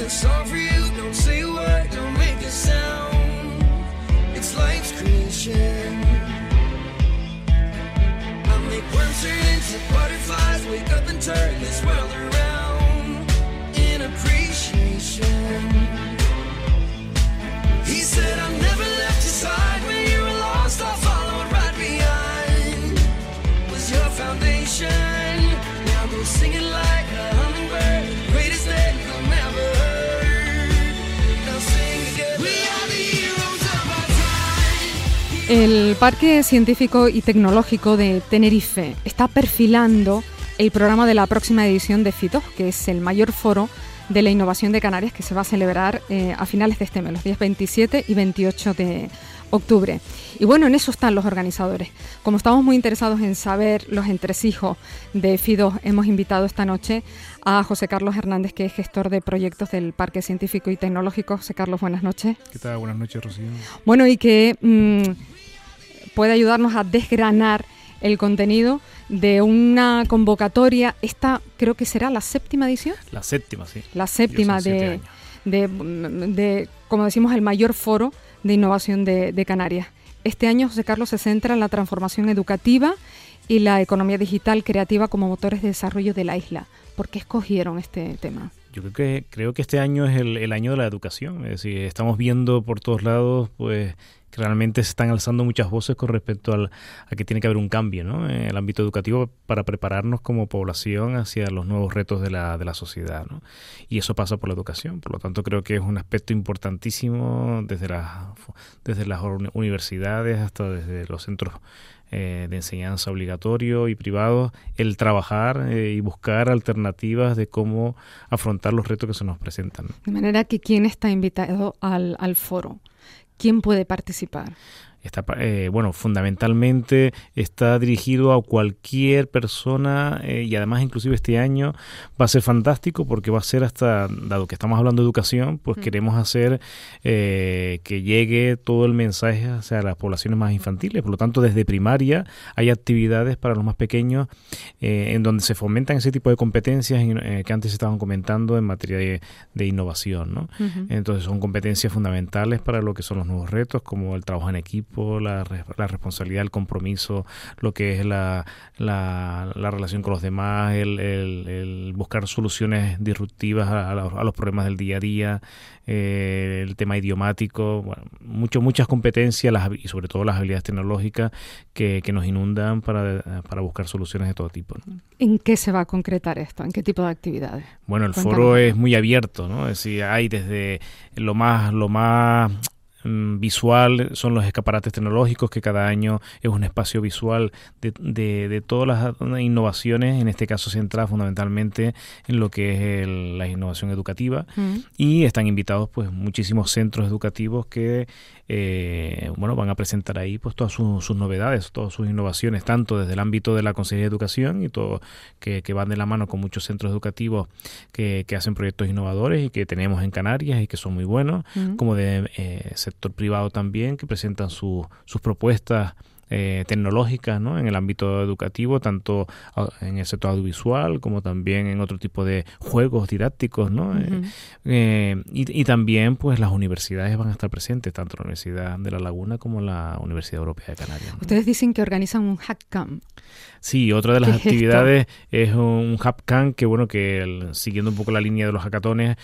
a song for you. Don't say a word, don't make a sound. It's life's creation. I make worms turn into butterflies, wake up and turn this world El Parque Científico y Tecnológico de Tenerife está perfilando el programa de la próxima edición de FITO, que es el mayor foro de la innovación de Canarias que se va a celebrar eh, a finales de este mes, los días 27 y 28 de octubre. Y bueno, en eso están los organizadores. Como estamos muy interesados en saber los entresijos de FIDO, hemos invitado esta noche a José Carlos Hernández, que es gestor de proyectos del Parque Científico y Tecnológico. José Carlos, buenas noches. ¿Qué tal? Buenas noches, Rocío. Bueno, y que mm, puede ayudarnos a desgranar el contenido de una convocatoria. Esta creo que será la séptima edición. La séptima, sí. La séptima de, de, de, como decimos, el mayor foro de innovación de, de Canarias. Este año, José Carlos, se centra en la transformación educativa y la economía digital creativa como motores de desarrollo de la isla. ¿Por qué escogieron este tema? Yo creo que creo que este año es el, el año de la educación. Es decir, estamos viendo por todos lados, pues realmente se están alzando muchas voces con respecto al, a que tiene que haber un cambio ¿no? en el ámbito educativo para prepararnos como población hacia los nuevos retos de la, de la sociedad. ¿no? Y eso pasa por la educación. Por lo tanto, creo que es un aspecto importantísimo desde las, desde las uni- universidades hasta desde los centros eh, de enseñanza obligatorio y privado, el trabajar eh, y buscar alternativas de cómo afrontar los retos que se nos presentan. De manera que, ¿quién está invitado al, al foro? ¿Quién puede participar? Está, eh, bueno, fundamentalmente está dirigido a cualquier persona eh, y además inclusive este año va a ser fantástico porque va a ser hasta, dado que estamos hablando de educación, pues queremos hacer eh, que llegue todo el mensaje hacia las poblaciones más infantiles. Por lo tanto, desde primaria hay actividades para los más pequeños eh, en donde se fomentan ese tipo de competencias eh, que antes estaban comentando en materia de, de innovación, ¿no? Entonces son competencias fundamentales para lo que son los nuevos retos, como el trabajo en equipo, la, re- la responsabilidad, el compromiso, lo que es la, la, la relación con los demás, el, el- el buscar soluciones disruptivas a, a los, problemas del día a día, eh, el tema idiomático, bueno, mucho, muchas competencias las y sobre todo las habilidades tecnológicas que, que nos inundan para, para buscar soluciones de todo tipo. ¿no? ¿En qué se va a concretar esto? ¿En qué tipo de actividades? Bueno, el foro es muy abierto, ¿no? Es decir, hay desde lo más, lo más visual son los escaparates tecnológicos que cada año es un espacio visual de, de, de todas las innovaciones en este caso centrada fundamentalmente en lo que es el- la innovación educativa Mm. y están invitados pues muchísimos centros educativos que eh, bueno van a presentar ahí pues todas sus, sus novedades todas sus innovaciones tanto desde el ámbito de la Consejería de Educación y todo que, que van de la mano con muchos centros educativos que, que hacen proyectos innovadores y que tenemos en Canarias y que son muy buenos como de eh, sector privado también que presentan su- sus propuestas eh, tecnológicas ¿no? en el ámbito educativo, tanto au- en el sector audiovisual como también en otro tipo de juegos didácticos. ¿no? Eh, eh, y, y también pues las universidades van a estar presentes, tanto la Universidad de La Laguna como la Universidad Europea de Canarias. ¿no? Ustedes dicen que organizan un hackcamp. Sí, otra de las actividades es un Hubcamp que, bueno, que el- siguiendo un poco la línea de los hackatones,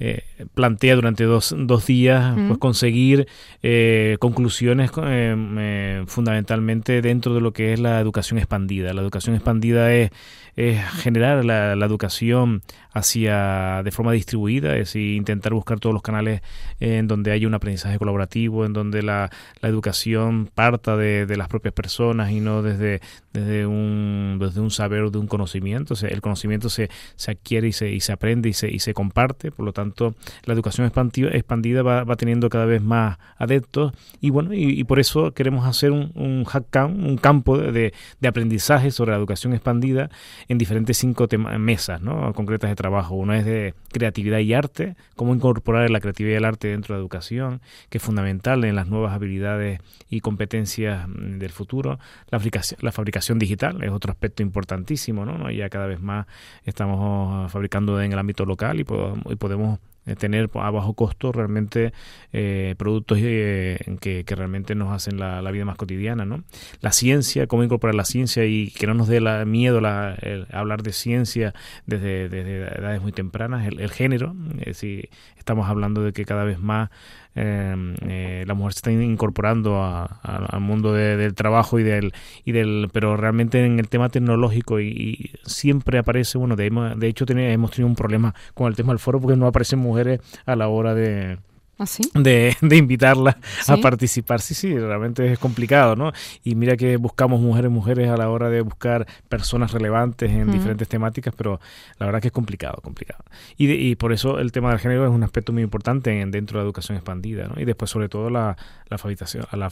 eh, plantea durante dos, dos días Mm. pues conseguir eh, conclusiones eh, eh, fundamentalmente dentro de lo que es la educación expandida. La educación expandida es, es generar la, la educación hacia de forma distribuida, es decir, intentar buscar todos los canales en donde haya un aprendizaje colaborativo, en donde la, la educación parta de, de las propias personas y no desde, desde, un, desde un saber de un conocimiento. O sea, el conocimiento se, se adquiere y se, y se aprende y se, y se comparte. Por lo tanto, la educación expandida, expandida va, va teniendo cada vez más adeptos y bueno, y, y por eso queremos hacer un, un hack camp, un campo de, de, aprendizaje sobre la educación expandida en diferentes cinco tema- mesas ¿no? concretas de trabajo. Uno es de creatividad y arte, cómo incorporar la creatividad y el arte dentro de la educación, que es fundamental en las nuevas habilidades y competencias mm, del futuro. La fabricación, la fabricación digital es otro aspecto importantísimo, ¿no? Ya cada vez más estamos fabricando en el ámbito local y podemos, y podemos eh, tener a bajo costo realmente eh, productos eh, que, que, realmente nos hacen la, vida más cotidiana. ¿no? La ciencia, cómo incorporar la ciencia y que no nos dé la, miedo la, el, hablar de ciencia desde, desde edades muy tempranas, el, género, si estamos hablando de que cada vez más eh, eh, la mujer se está incorporando a, al mundo de, del trabajo y del y del pero realmente en el tema tecnológico y, y siempre aparece bueno de, de hecho tenemos, hemos tenido un problema con el tema del foro porque no aparecen mujeres a la hora de ¿Ah, sí? de, de, invitarla ¿Sí? a participar. Sí, sí, realmente es complicado, ¿no? Y mira que buscamos mujeres, mujeres a la hora de buscar personas relevantes en uh -huh. diferentes temáticas, pero la verdad que es complicado, complicado. Y, de, y por eso el tema del género es un aspecto muy importante en, dentro de la educación expandida, ¿no? Y después, sobre todo, la, la, alfabetización, la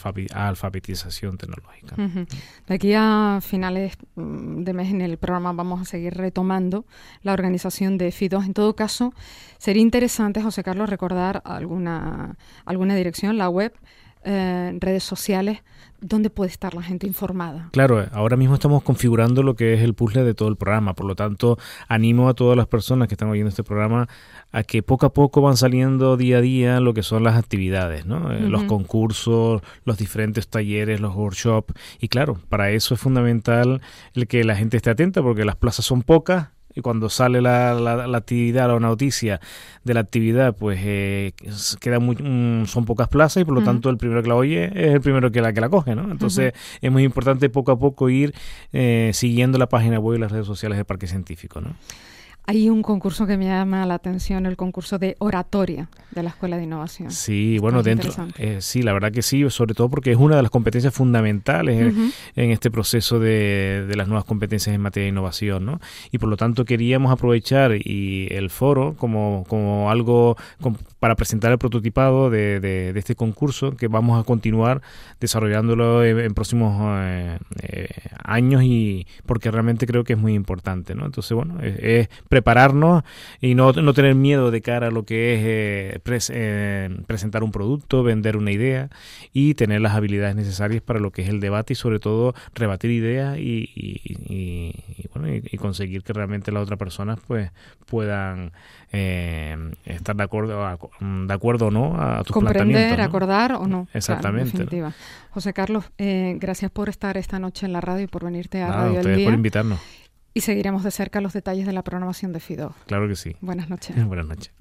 alfabetización tecnológica. Uh -huh. De aquí a finales mm, de mes en el programa vamos a seguir retomando la organización de FIDOS. En todo caso, sería interesante, José Carlos, recordar alguna alguna dirección, la web, eh, redes sociales, ¿dónde puede estar la gente informada? Claro, ahora mismo estamos configurando lo que es el puzzle de todo el programa, por lo tanto, animo a todas las personas que están oyendo este programa a que poco a poco van saliendo día a día lo que son las actividades, ¿no? Uh -huh. los concursos, los diferentes talleres, los workshops, y claro, para eso es fundamental el que la gente esté atenta porque las plazas son pocas y cuando sale la, la, la, actividad o la noticia de la actividad, pues eh, queda muy, um, son pocas plazas y por lo uh -huh. tanto el primero que la oye es el primero que la que la coge, ¿no? Entonces uh -huh. es muy importante poco a poco ir eh, siguiendo la página web y las redes sociales del Parque Científico, ¿no? Hay un concurso que me llama la atención, el concurso de oratoria de la Escuela de Innovación. Sí, bueno, dentro, eh, sí, la verdad que sí, sobre todo porque es una de las competencias fundamentales uh -huh. en, en, este proceso de, de, las nuevas competencias en materia de innovación, ¿no? Y por lo tanto queríamos aprovechar y el foro como, como algo como para presentar el prototipado de, de, de, este concurso que vamos a continuar desarrollándolo en, en próximos eh, eh, años y porque realmente creo que es muy importante, ¿no? Entonces, bueno, es, es prepararnos y no, no, tener miedo de cara a lo que es eh, pres, eh, presentar un producto, vender una idea y tener las habilidades necesarias para lo que es el debate y sobre todo rebatir ideas y, y, y, y bueno, y, conseguir que realmente las otras personas pues puedan eh, estar de acuerdo, a, de acuerdo o no a tus Comprender, ¿no? acordar o no. Exactamente. Claro, ¿no? José Carlos, eh, gracias por estar esta noche en la radio y por venirte a Nada, Radio ustedes Día. por invitarnos. Y seguiremos de cerca los detalles de la programación de FIDO. Claro que sí. Buenas noches. Buenas noches.